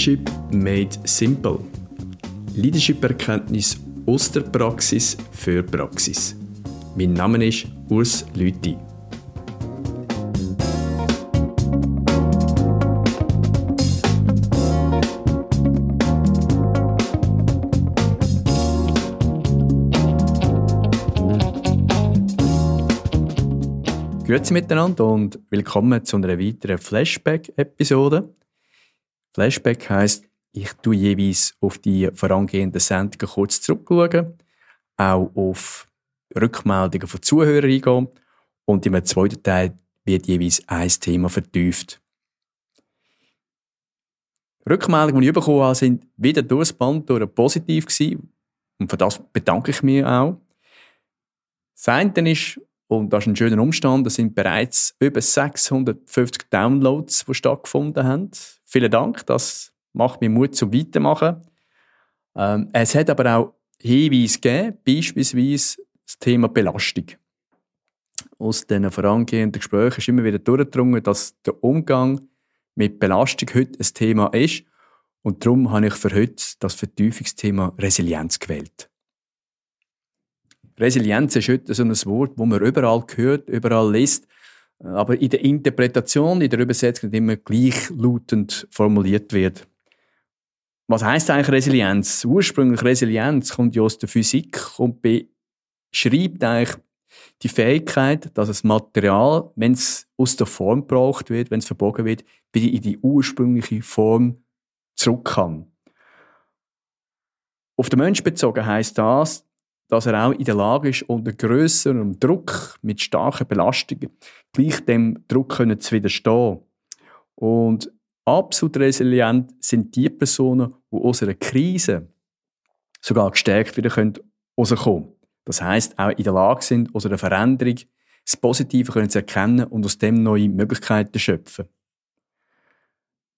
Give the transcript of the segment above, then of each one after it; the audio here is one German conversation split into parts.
Leadership made simple. Leadership-Erkenntnis aus der Praxis für Praxis. Mein Name ist Urs Lüthi. Grüezi miteinander und willkommen zu einer weiteren Flashback-Episode. Flashback heisst, ich tue jeweils auf die vorangehenden Sendungen kurz zurückschauen, auch auf Rückmeldungen von Zuhörern eingehen und im zweiten Teil wird jeweils ein Thema vertieft. Rückmeldungen, die ich bekommen habe, sind wieder durchs Band durch positiv gewesen und für das bedanke ich mich auch. Das eine ist, und das ist ein schöner Umstand. Es sind bereits über 650 Downloads, die stattgefunden haben. Vielen Dank, das macht mir Mut zum Weitermachen. Ähm, es hat aber auch Hinweise gegeben, beispielsweise das Thema Belastung. Aus den vorangehenden Gesprächen ist immer wieder durchgedrungen, dass der Umgang mit Belastung heute ein Thema ist. Und darum habe ich für heute das Vertiefungsthema Resilienz gewählt. Resilienz ist heute so ein Wort, das man überall hört, überall liest, aber in der Interpretation, in der Übersetzung nicht immer gleichlautend formuliert wird. Was heißt eigentlich Resilienz? Ursprünglich Resilienz kommt ja aus der Physik und beschreibt eigentlich die Fähigkeit, dass das Material, wenn es aus der Form gebraucht wird, wenn es verbogen wird, wieder in die ursprüngliche Form zurück kann. Auf den Mensch bezogen heißt das, dass er auch in der Lage ist, unter grösserem Druck, mit starken Belastungen, gleich dem Druck können zu widerstehen. Und absolut resilient sind die Personen, die aus einer Krise sogar gestärkt wieder rauskommen können. Das heißt, auch in der Lage sind, aus einer Veränderung das Positive können zu erkennen und aus dem neue Möglichkeiten schöpfen.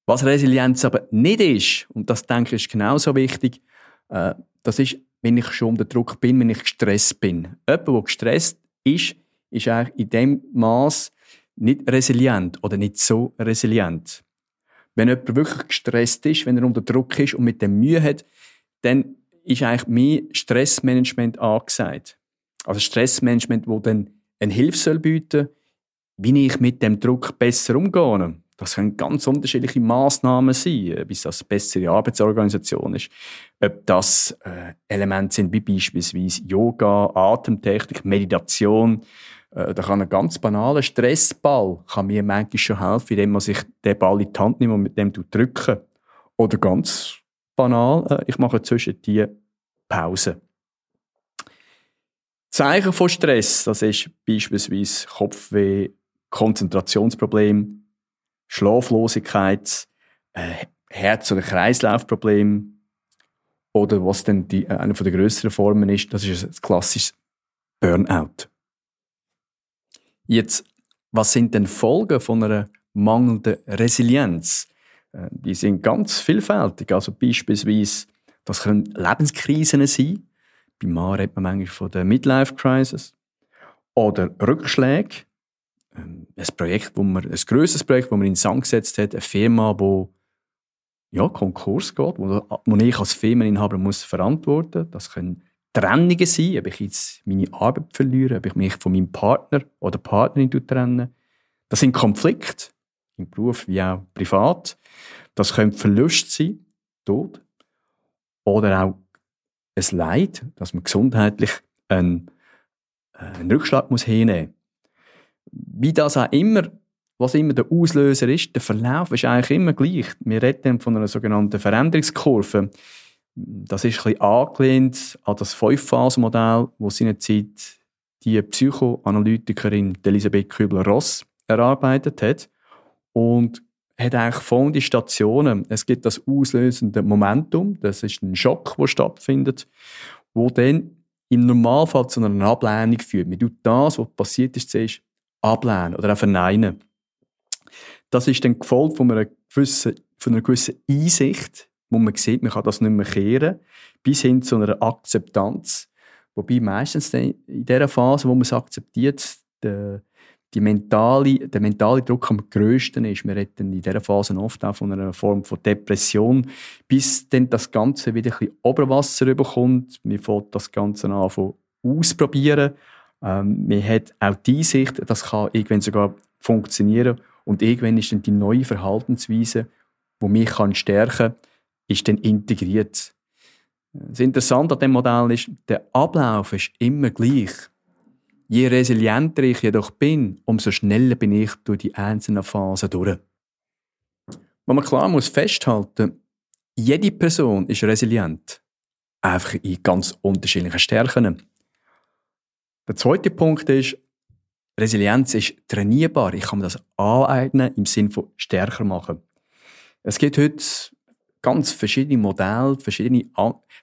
Was Resilienz aber nicht ist, und das denke ich ist genauso wichtig, äh, das ist wenn ich schon unter Druck bin, wenn ich gestresst bin. Jemand, der gestresst ist, ist eigentlich in dem Maß nicht resilient oder nicht so resilient. Wenn jemand wirklich gestresst ist, wenn er unter Druck ist und mit dem Mühe hat, dann ist eigentlich mehr Stressmanagement angesagt. Also Stressmanagement, wo dann eine Hilfe soll bieten, wie ich mit dem Druck besser umgehe. Das können ganz unterschiedliche Maßnahmen sein, ob das eine bessere Arbeitsorganisation ist, ob das äh, Elemente sind wie beispielsweise Yoga, Atemtechnik, Meditation. Äh, da kann ein ganz banaler Stressball kann mir manchmal schon helfen, indem man sich den Ball in die Hand nimmt und mit dem drücken. Oder ganz banal, äh, ich mache zwischen die Pause. Zeichen von Stress, das ist beispielsweise Kopfweh, Konzentrationsproblem, Schlaflosigkeit, äh, Herz- oder Kreislaufprobleme oder was dann die, äh, eine der größeren Formen ist, das ist ein klassisches Burnout. Jetzt, was sind denn Folgen von einer mangelnden Resilienz? Äh, die sind ganz vielfältig. Also beispielsweise, das können Lebenskrisen sein. Bei Mann redet man manchmal von der Midlife Crisis. Oder Rückschläge, ähm, ein Projekt, wo man, ein grosses Projekt, das man in Sand gesetzt hat, eine Firma, wo ja, Konkurs geht, wo, wo ich als Firmeninhaber muss verantworten. Das können Trennungen sein, ob ich jetzt meine Arbeit verliere, ob ich mich von meinem Partner oder Partnerin trenne. Das sind Konflikte, im Beruf wie auch privat. Das können Verluste sein, Tod. Oder auch ein Leid, dass man gesundheitlich einen, äh, einen Rückschlag muss hinnehmen muss wie das auch immer, was immer der Auslöser ist, der Verlauf ist eigentlich immer gleich. Wir reden von einer sogenannten Veränderungskurve. Das ist ein bisschen angelehnt an das Fünf-Phasen-Modell, das seinerzeit die Psychoanalytikerin Elisabeth Kübler-Ross erarbeitet hat. Und hat eigentlich folgende Stationen. Es gibt das auslösende Momentum, das ist ein Schock, der stattfindet, wo dann im Normalfall zu einer Ablehnung führt. Man tut das, was passiert ist, zuerst ablehnen oder auch verneinen. Das ist dann gefolgt von einer gewissen, von einer gewissen Einsicht, wo man sieht, man kann das nicht mehr kehren, bis hin zu einer Akzeptanz. Wobei meistens in dieser Phase, wo man es akzeptiert, der, die mentale, der mentale Druck am grössten ist. Wir reden in dieser Phase oft auch von einer Form von Depression, bis dann das Ganze wieder ein bisschen Oberwasser bekommt. Wir fängt das Ganze an von ausprobieren. Ähm, man hat auch die Sicht, das kann irgendwann sogar funktionieren und irgendwann ist dann die neue Verhaltensweise, die mich kann stärken kann, ist dann integriert. Das Interessante an diesem Modell ist, der Ablauf ist immer gleich. Je resilienter ich jedoch bin, umso schneller bin ich durch die einzelnen Phasen durch. Was man klar muss festhalten, jede Person ist resilient. Einfach in ganz unterschiedlichen Stärken. Der zweite Punkt ist, Resilienz ist trainierbar. Ich kann mir das aneignen im Sinne von stärker machen. Es gibt heute ganz verschiedene Modelle, verschiedene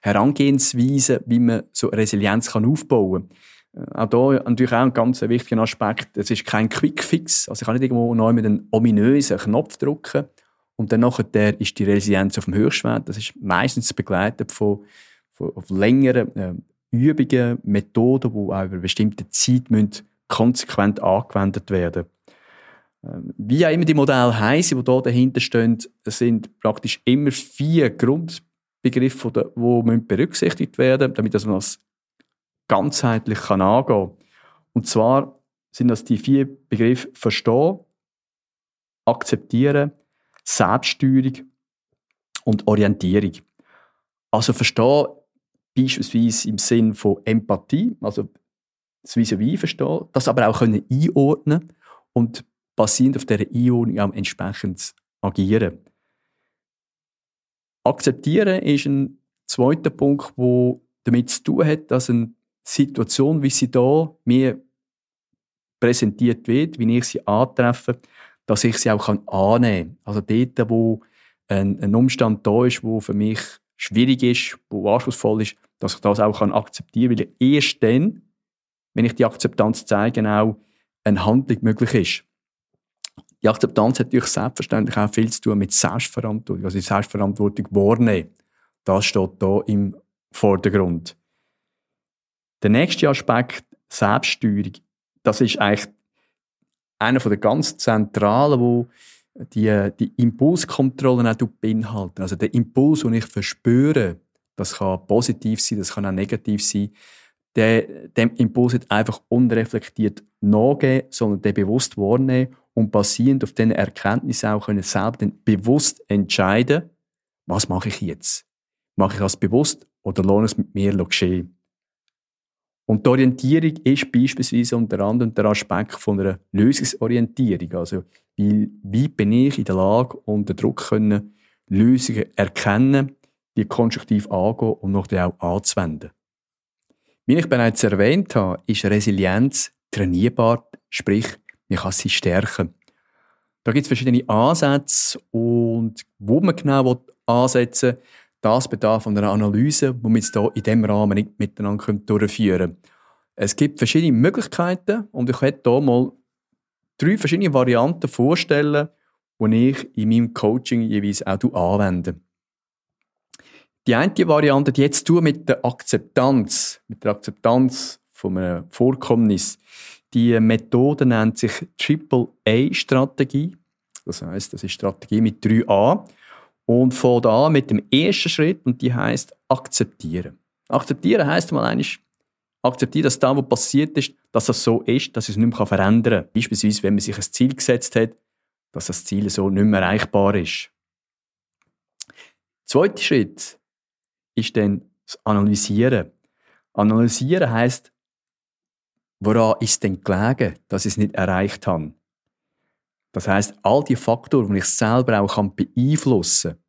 Herangehensweisen, wie man so Resilienz aufbauen kann. Äh, auch hier natürlich auch ein ganz wichtiger Aspekt. Es ist kein Quickfix. Also ich kann nicht irgendwo neu mit einem ominösen Knopf drücken und dann nachher ist die Resilienz auf dem Höchstwert. Das ist meistens begleitet von, von längeren äh, Übungen, Methoden, die auch über bestimmte Zeit müssen konsequent angewendet werden ähm, Wie auch immer die Modelle heißen, die hier dahinter stehen, sind praktisch immer vier Grundbegriffe, die berücksichtigt werden damit man das ganzheitlich kann angehen kann. Und zwar sind das die vier Begriffe Verstehen, Akzeptieren, Selbststeuerung und Orientierung. Also Verstehen beispielsweise im Sinn von Empathie, also das Vis-à-vis verstehen, das aber auch können einordnen und basierend auf dieser Einordnung auch entsprechend agieren. Akzeptieren ist ein zweiter Punkt, wo damit zu tun hat, dass eine Situation, wie sie da mir präsentiert wird, wie ich sie antreffe, dass ich sie auch annehmen kann. Also dort, wo ein, ein Umstand da ist, wo für mich schwierig ist, wo anspruchsvoll ist, dass ich das auch akzeptieren kann, weil erst dann, wenn ich die Akzeptanz zeige, auch eine Handlung möglich ist. Die Akzeptanz hat natürlich selbstverständlich auch viel zu tun mit Selbstverantwortung, also Selbstverantwortung wahrnehmen. Das steht hier im Vordergrund. Der nächste Aspekt, Selbststeuerung, das ist eigentlich einer der ganz zentralen, wo die, die Impulskontrolle auch beinhalten. Also der Impuls, den ich verspüre, das kann positiv sein, das kann auch negativ sein, der, dem Impuls nicht einfach unreflektiert nachgeben, sondern den bewusst wahrnehmen und basierend auf diesen Erkenntnissen auch können selber bewusst entscheiden, was mache ich jetzt? Mache ich das bewusst oder lohne es mit mir geschehen? Und die Orientierung ist beispielsweise unter anderem der Aspekt von einer Lösungsorientierung. Also, wie, wie bin ich in der Lage, unter Druck können, Lösungen erkennen, die konstruktiv angehen und noch auch anzuwenden. Wie ich bereits erwähnt habe, ist Resilienz trainierbar, sprich, man kann sie stärken. Da gibt es verschiedene Ansätze und wo man genau ansetzen will, das bedarf einer Analyse, die wir hier in diesem Rahmen nicht miteinander durchführen können. Es gibt verschiedene Möglichkeiten und ich werde hier mal drei verschiedene Varianten vorstellen, die ich in meinem Coaching jeweils auch anwende. Die eine Variante, die jetzt tun mit der Akzeptanz, mit der Akzeptanz von einem Vorkommnis. Die Methode nennt sich Triple A Strategie. Das heißt, das ist Strategie mit 3A. Und von da mit dem ersten Schritt und die heißt akzeptieren. Akzeptieren heißt mal eigentlich akzeptieren, dass da, was passiert ist, dass das so ist, dass es nicht mehr verändern kann. Beispielsweise, wenn man sich ein Ziel gesetzt hat, dass das Ziel so nicht mehr erreichbar ist. Zweiter Schritt ist dann das Analysieren. Analysieren heißt, woran ist denn gelegen, dass ich es nicht erreicht habe? Das heißt, all die Faktoren, die ich selber auch beeinflussen kann,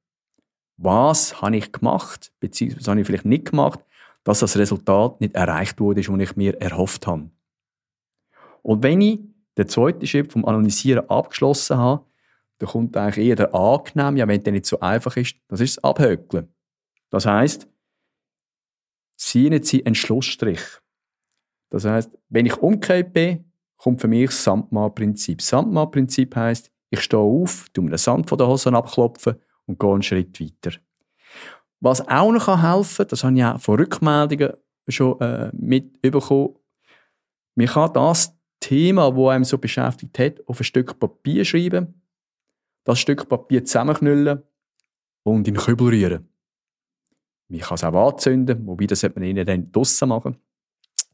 was habe ich gemacht, beziehungsweise habe ich vielleicht nicht gemacht, dass das Resultat nicht erreicht wurde, das ich mir erhofft habe. Und wenn ich den zweiten Schritt vom Analysieren abgeschlossen habe, dann kommt eigentlich eher der angenehm, ja, wenn der nicht so einfach ist, das ist das Abhökeln. Das heißt, ziehen Sie einen Schlussstrich. Das heißt, wenn ich umgekehrt bin, kommt für mich das Sandmann-Prinzip. Sandmann-Prinzip heisst, ich stehe auf, tue mir den Sand von den Hosen abklopfen und gehe einen Schritt weiter. Was auch noch helfen kann, das habe ich auch von Rückmeldungen schon äh, mitbekommen, man kann das Thema, wo einem so beschäftigt hat, auf ein Stück Papier schreiben, das Stück Papier zusammenknüllen und in den Kübel rühren. Man kann es auch anzünden, wobei das sollte man ihnen dann draussen machen.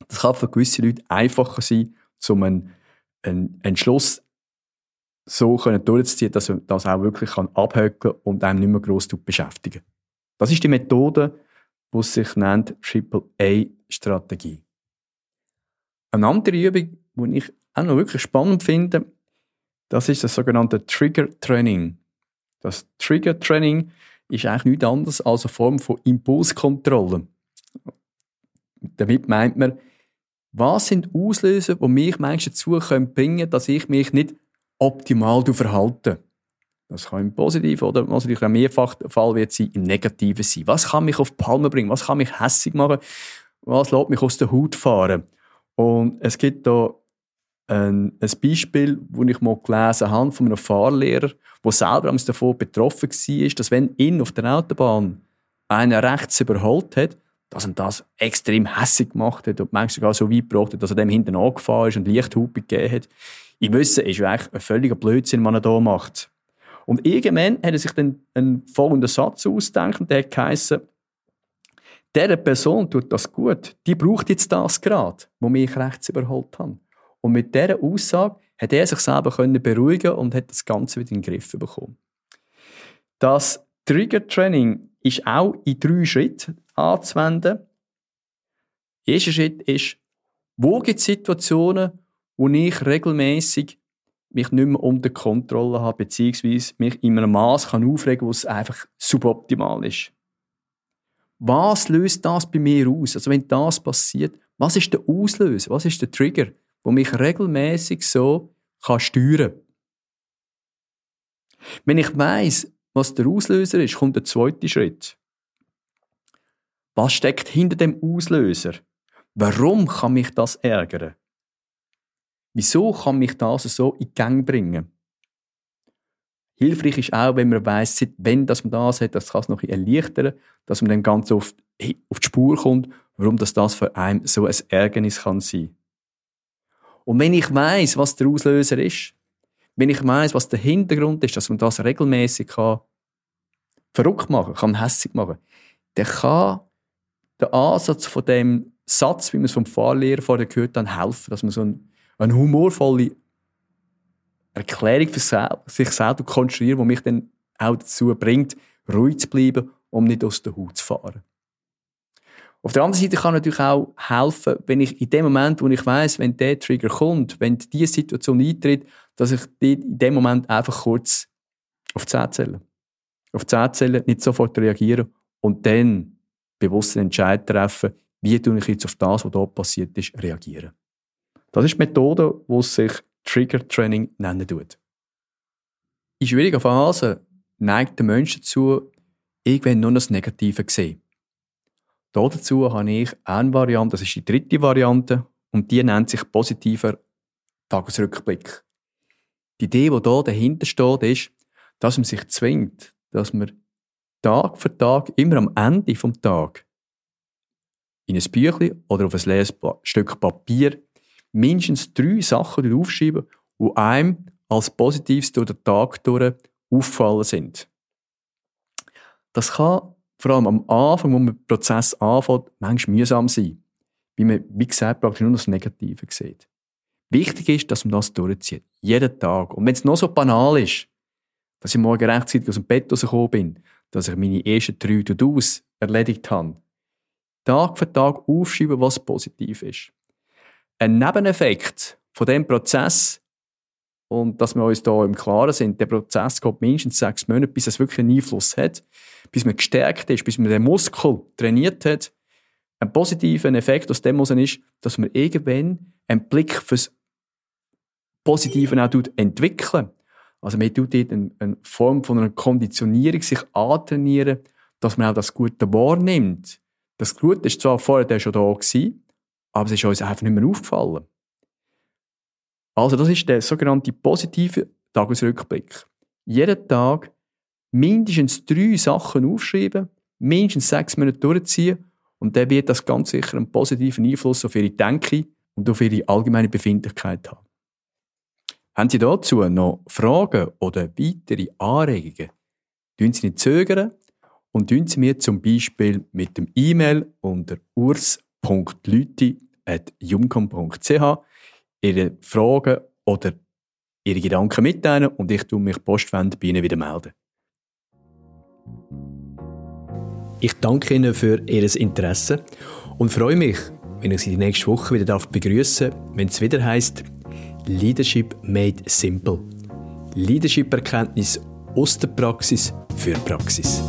Das kann für gewisse Leute einfacher sein, um einen, einen Entschluss so können durchzuziehen, dass man das auch wirklich kann abhökeln und einem nicht mehr gross beschäftigen. Das ist die Methode, die sich nennt Triple A Strategie. Eine andere Übung, die ich auch noch wirklich spannend finde, das ist das sogenannte Trigger Training. Das Trigger Training ist eigentlich nichts anderes als eine Form von Impulskontrolle. Damit meint man, was sind Auslöser, die mich manchmal dazu bringen können, dass ich mich nicht optimal verhalte. Das kann im Positiven oder natürlich auch mehrfach der Fall wird sein, im Negativen sein. Was kann mich auf die Palme bringen? Was kann mich hässig machen? Was lässt mich aus der Haut fahren? Und es gibt da ein, ein Beispiel, das ich mal gelesen habe von einem Fahrlehrer, der selber davon betroffen war, dass wenn ihn auf der Autobahn einer rechts überholt hat, dass er das extrem hässig gemacht hat und manchmal sogar so weit gebracht hat, dass er dem hinten angefahren ist und Lichthupe gegeben hat. Ich wüsste, ist ja eigentlich ein völliger Blödsinn, was er da macht. Und irgendwann hat er sich dann einen folgenden Satz ausgedacht und der hat geheißen, dieser Person tut das gut, die braucht jetzt das gerade, wo mich rechts überholt haben. Und mit dieser Aussage hat er sich selber können beruhigen und hat das Ganze wieder in den Griff bekommen. Das Trigger Training ist auch in drei Schritten anzuwenden. Der erste Schritt ist, wo gibt es Situationen, wo ich regelmäßig mich nicht mehr unter Kontrolle habe, beziehungsweise mich in einem Maß kann aufregen, wo es einfach suboptimal ist. Was löst das bei mir aus? Also wenn das passiert, was ist der Auslöser? Was ist der Trigger, wo mich regelmäßig so kann steuern? Wenn ich weiß, was der Auslöser ist, kommt der zweite Schritt. Was steckt hinter dem Auslöser? Warum kann mich das ärgern? Wieso kann mich das so in Gang bringen? Hilfreich ist auch, wenn man weiß, wenn dass man das hat, das kann es noch erleichtern, dass man dann ganz oft auf die Spur kommt, warum das, das für einen so ein Ärgernis kann sein. Und wenn ich weiß, was der Auslöser ist, wenn ich weiß, was der Hintergrund ist, dass man das regelmäßig kann verrückt machen, kann hässlich machen, dann kann der Ansatz von dem Satz, wie man es vom Fahrlehrer vorher gehört hat, helfen, dass man so ein eine humorvolle Erklärung für sich selber konstruieren, die mich dann auch dazu bringt, ruhig zu bleiben, um nicht aus der Haut zu fahren. Auf der anderen Seite kann natürlich auch helfen, wenn ich in dem Moment, wo ich weiß, wenn der Trigger kommt, wenn diese Situation eintritt, dass ich in dem Moment einfach kurz auf die Zähne auf die Zähne nicht sofort reagieren und dann bewusst einen Entscheid treffen, wie tue ich jetzt auf das, was dort passiert ist, reagieren. Das ist die Methode, die sich Trigger Training nennen tut. In schwierigen Phasen neigt der Mensch dazu, irgendwann nur das Negative zu sehen. Dazu habe ich eine Variante, das ist die dritte Variante, und die nennt sich positiver Tagesrückblick. Die Idee, die hier dahinter steht, ist, dass man sich zwingt, dass man Tag für Tag, immer am Ende des Tages, in ein Büchlein oder auf ein leeres Stück Papier mindestens drei Sachen aufschreiben, die einem als Positives durch den Tag durch auffallen sind. Das kann vor allem am Anfang, wo man den Prozess anfängt, manchmal mühsam sein. Weil man, wie gesagt, praktisch nur das Negative sieht. Wichtig ist, dass man das durchzieht. Jeden Tag. Und wenn es noch so banal ist, dass ich morgen rechtzeitig aus dem Bett rausgekommen bin, dass ich meine ersten drei To-Dos erledigt habe. Tag für Tag aufschreiben, was positiv ist ein Nebeneffekt von dem Prozess, und dass wir uns da im Klaren sind, der Prozess geht mindestens sechs Monate, bis es wirklich einen Einfluss hat, bis man gestärkt ist, bis man den Muskel trainiert hat. Ein positiver Effekt aus dem ist, dass man irgendwann einen Blick fürs Positive auch entwickeln. Also man tut dort eine, eine Form von einer Konditionierung sich antrainieren, dass man auch das Gute wahrnimmt. Das Gute ist zwar vorher schon da gewesen, aber es ist uns einfach nicht mehr aufgefallen. Also das ist der sogenannte positive Tagesrückblick. Jeden Tag mindestens drei Sachen aufschreiben, mindestens sechs Monate durchziehen und dann wird das ganz sicher einen positiven Einfluss auf Ihre Denke und auf ihre allgemeine Befindlichkeit haben. Haben Sie dazu noch Fragen oder weitere Anregungen? Tun Sie nicht zögern und tun Sie mir zum Beispiel mit dem E-Mail unter urs.lüti.jumcom.ch Ihre Fragen oder Ihre Gedanken mitteilen und ich tue mich postwend bei Ihnen wieder melden. Ich danke Ihnen für Ihr Interesse und freue mich, wenn ich Sie nächste Woche wieder begrüßen wenn es wieder heißt Leadership Made Simple. Leadership-Erkenntnis aus der Praxis für Praxis.